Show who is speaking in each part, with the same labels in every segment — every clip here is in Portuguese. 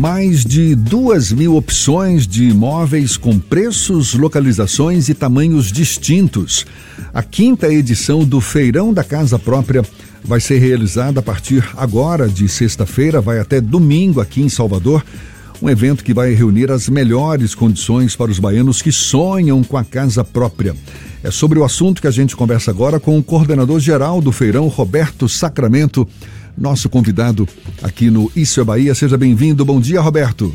Speaker 1: Mais de duas mil opções de imóveis com preços, localizações e tamanhos distintos. A quinta edição do Feirão da Casa Própria vai ser realizada a partir agora de sexta-feira, vai até domingo aqui em Salvador. Um evento que vai reunir as melhores condições para os baianos que sonham com a casa própria. É sobre o assunto que a gente conversa agora com o coordenador geral do feirão, Roberto Sacramento, nosso convidado aqui no Isso é Bahia. Seja bem-vindo. Bom dia, Roberto.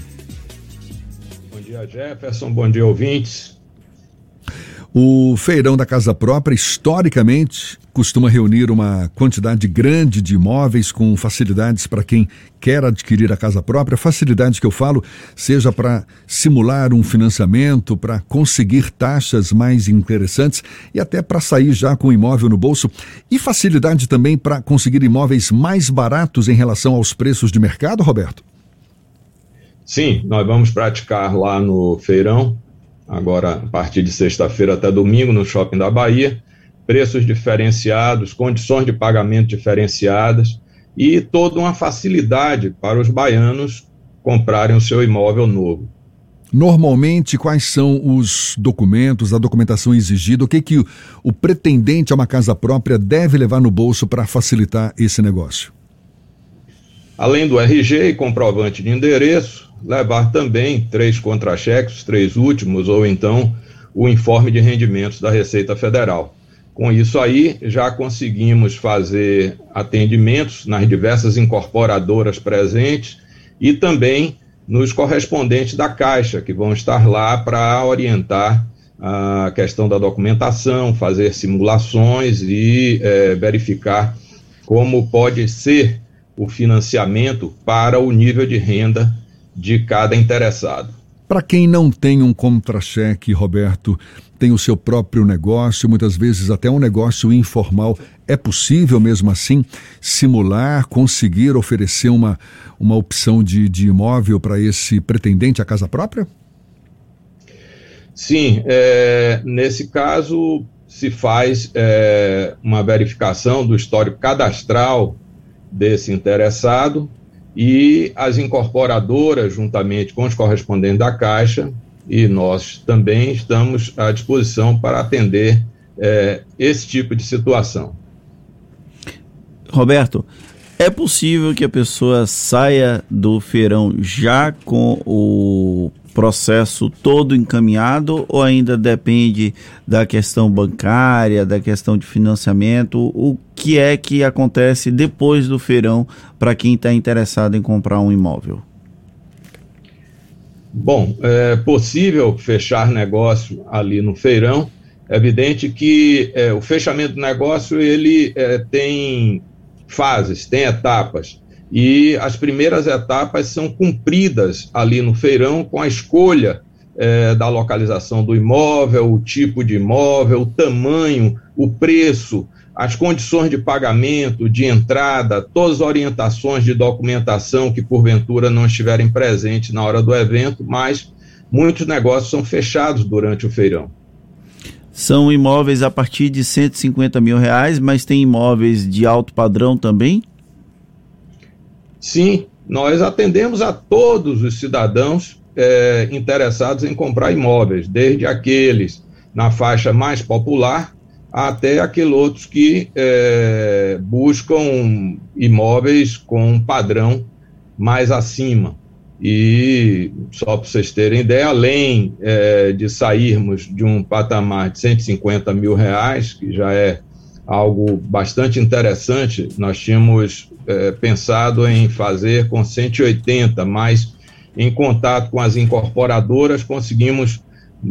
Speaker 2: Bom dia, Jefferson. Bom dia, ouvintes.
Speaker 1: O feirão da casa própria, historicamente, costuma reunir uma quantidade grande de imóveis com facilidades para quem quer adquirir a casa própria. Facilidade que eu falo, seja para simular um financiamento, para conseguir taxas mais interessantes e até para sair já com o imóvel no bolso. E facilidade também para conseguir imóveis mais baratos em relação aos preços de mercado, Roberto?
Speaker 2: Sim, nós vamos praticar lá no feirão agora a partir de sexta-feira até domingo no Shopping da Bahia, preços diferenciados, condições de pagamento diferenciadas e toda uma facilidade para os baianos comprarem o seu imóvel novo.
Speaker 1: Normalmente, quais são os documentos, a documentação exigida? O que, que o, pretendente a uma casa própria deve levar no bolso para facilitar esse negócio?
Speaker 2: Além do RG e comprovante de endereço, levar também três contra-cheques, três últimos, ou então o informe de rendimentos da Receita Federal. Com isso aí, já conseguimos fazer atendimentos nas diversas incorporadoras presentes e também nos correspondentes da Caixa, que vão estar lá para orientar a questão da documentação, fazer simulações e é, verificar como pode ser o financiamento para o nível de renda de cada interessado.
Speaker 1: Para quem não tem um contra-cheque, Roberto, tem o seu próprio negócio, muitas vezes até um negócio informal, é possível mesmo assim simular, conseguir oferecer uma, uma opção de, de imóvel para esse pretendente à casa própria?
Speaker 2: Sim, é, nesse caso se faz é, uma verificação do histórico cadastral desse interessado e as incorporadoras, juntamente com os correspondentes da Caixa, e nós também estamos à disposição para atender é, esse tipo de situação.
Speaker 3: Roberto, é possível que a pessoa saia do feirão já com o processo todo encaminhado ou ainda depende da questão bancária, da questão de financiamento? O que é que acontece depois do feirão para quem está interessado em comprar um imóvel?
Speaker 2: Bom, é possível fechar negócio ali no feirão. É evidente que é, o fechamento do negócio ele é, tem fases, tem etapas e as primeiras etapas são cumpridas ali no feirão com a escolha é, da localização do imóvel, o tipo de imóvel, o tamanho, o preço, as condições de pagamento, de entrada, todas as orientações de documentação que porventura não estiverem presentes na hora do evento, mas muitos negócios são fechados durante o feirão.
Speaker 3: São imóveis a partir de 150 mil reais, mas tem imóveis de alto padrão também?
Speaker 2: Sim, nós atendemos a todos os cidadãos é, interessados em comprar imóveis, desde aqueles na faixa mais popular até aqueles outros que é, buscam imóveis com um padrão mais acima. E só para vocês terem ideia, além é, de sairmos de um patamar de 150 mil reais, que já é algo bastante interessante. Nós tínhamos é, pensado em fazer com 180, mas em contato com as incorporadoras conseguimos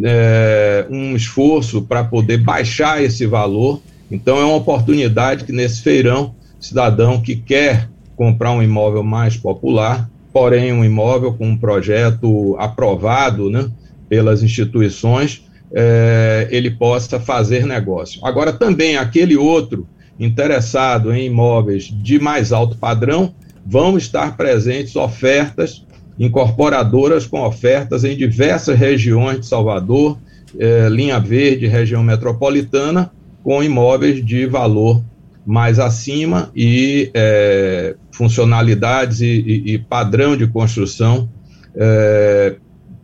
Speaker 2: é, um esforço para poder baixar esse valor. Então é uma oportunidade que nesse feirão, cidadão que quer comprar um imóvel mais popular, porém um imóvel com um projeto aprovado né, pelas instituições, é, ele possa fazer negócio. Agora, também aquele outro interessado em imóveis de mais alto padrão, vão estar presentes ofertas, incorporadoras com ofertas em diversas regiões de Salvador, é, linha verde, região metropolitana, com imóveis de valor mais acima e é, funcionalidades e, e, e padrão de construção é,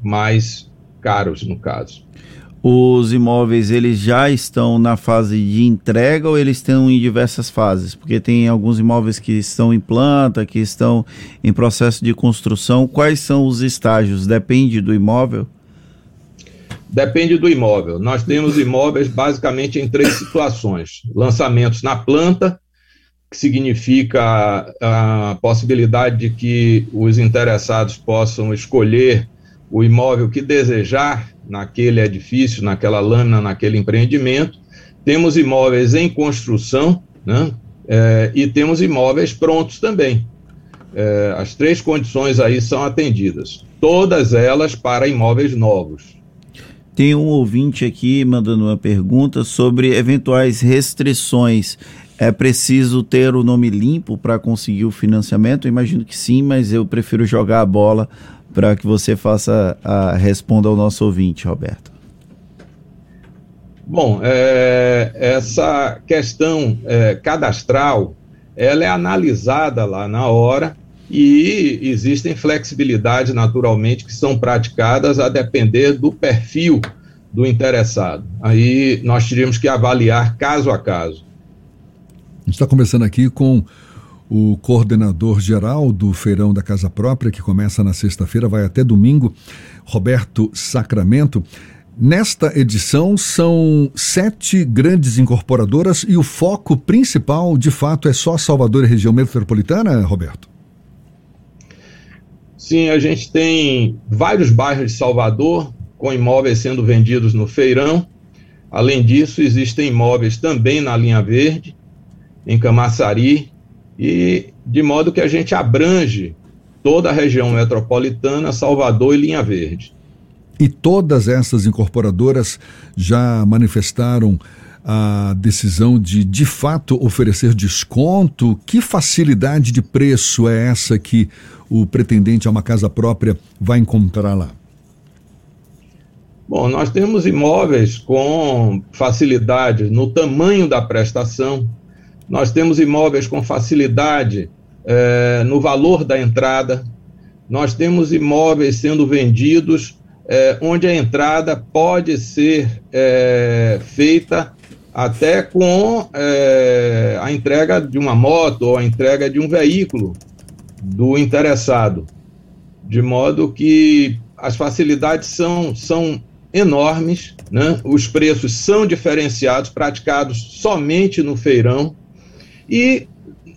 Speaker 2: mais caros, no caso.
Speaker 3: Os imóveis eles já estão na fase de entrega ou eles estão em diversas fases? Porque tem alguns imóveis que estão em planta, que estão em processo de construção. Quais são os estágios? Depende do imóvel?
Speaker 2: Depende do imóvel. Nós temos imóveis basicamente em três situações: lançamentos na planta, que significa a possibilidade de que os interessados possam escolher o imóvel que desejar naquele edifício, naquela lâmina, naquele empreendimento. Temos imóveis em construção, né? É, e temos imóveis prontos também. É, as três condições aí são atendidas, todas elas para imóveis novos.
Speaker 3: Tem um ouvinte aqui mandando uma pergunta sobre eventuais restrições. É preciso ter o nome limpo para conseguir o financiamento? Eu imagino que sim, mas eu prefiro jogar a bola para que você faça a responda ao nosso ouvinte, Roberto.
Speaker 2: Bom, é, essa questão é, cadastral, ela é analisada lá na hora e existem flexibilidades naturalmente que são praticadas a depender do perfil do interessado. Aí nós teríamos que avaliar caso a caso.
Speaker 1: A gente está conversando aqui com o coordenador geral do Feirão da Casa Própria, que começa na sexta-feira, vai até domingo, Roberto Sacramento. Nesta edição são sete grandes incorporadoras e o foco principal, de fato, é só Salvador e região metropolitana, Roberto?
Speaker 2: Sim, a gente tem vários bairros de Salvador com imóveis sendo vendidos no feirão. Além disso, existem imóveis também na linha verde, em Camaçari, e de modo que a gente abrange toda a região metropolitana, Salvador e linha verde.
Speaker 1: E todas essas incorporadoras já manifestaram a decisão de de fato oferecer desconto? Que facilidade de preço é essa que o pretendente a uma casa própria vai encontrar lá?
Speaker 2: Bom, nós temos imóveis com facilidade no tamanho da prestação, nós temos imóveis com facilidade é, no valor da entrada, nós temos imóveis sendo vendidos é, onde a entrada pode ser é, feita até com é, a entrega de uma moto ou a entrega de um veículo do interessado, de modo que as facilidades são, são enormes, né? os preços são diferenciados, praticados somente no feirão. E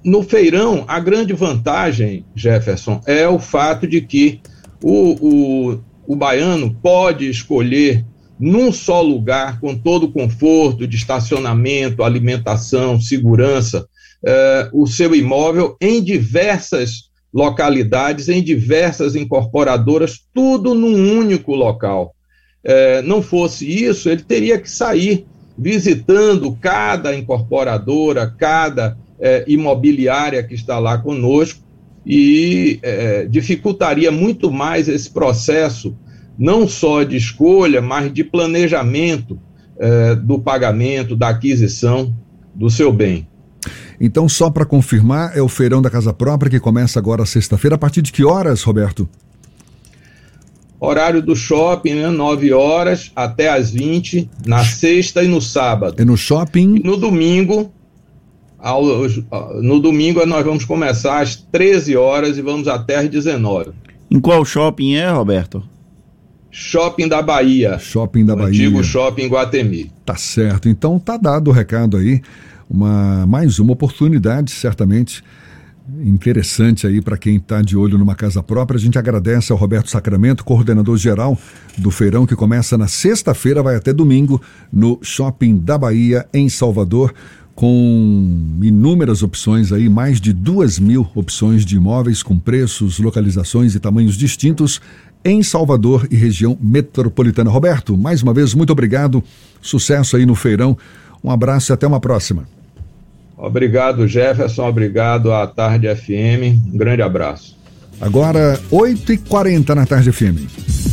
Speaker 2: no feirão, a grande vantagem, Jefferson, é o fato de que o, o, o baiano pode escolher num só lugar, com todo o conforto de estacionamento, alimentação, segurança, eh, o seu imóvel em diversas localidades, em diversas incorporadoras, tudo num único local. Eh, não fosse isso, ele teria que sair visitando cada incorporadora, cada eh, imobiliária que está lá conosco, e dificultaria muito mais esse processo não só de escolha, mas de planejamento é, do pagamento, da aquisição do seu bem.
Speaker 1: Então, só para confirmar, é o feirão da Casa Própria que começa agora sexta-feira. A partir de que horas, Roberto?
Speaker 2: Horário do shopping, né? 9 horas até as 20, na sexta e no sábado.
Speaker 1: É no shopping?
Speaker 2: E no domingo, ao, no domingo nós vamos começar às 13 horas e vamos até às 19.
Speaker 3: Em qual shopping é, Roberto?
Speaker 2: Shopping da Bahia.
Speaker 1: Shopping da Bahia.
Speaker 2: Antigo Shopping Guatemi.
Speaker 1: Tá certo. Então tá dado o recado aí. Uma, mais uma oportunidade, certamente interessante aí para quem está de olho numa casa própria. A gente agradece ao Roberto Sacramento, coordenador geral do feirão que começa na sexta-feira, vai até domingo no Shopping da Bahia, em Salvador, com inúmeras opções aí, mais de duas mil opções de imóveis com preços, localizações e tamanhos distintos em Salvador e região metropolitana. Roberto, mais uma vez, muito obrigado. Sucesso aí no feirão. Um abraço e até uma próxima.
Speaker 2: Obrigado, Jefferson. Obrigado à Tarde FM. Um grande abraço.
Speaker 1: Agora, 8h40 na Tarde FM.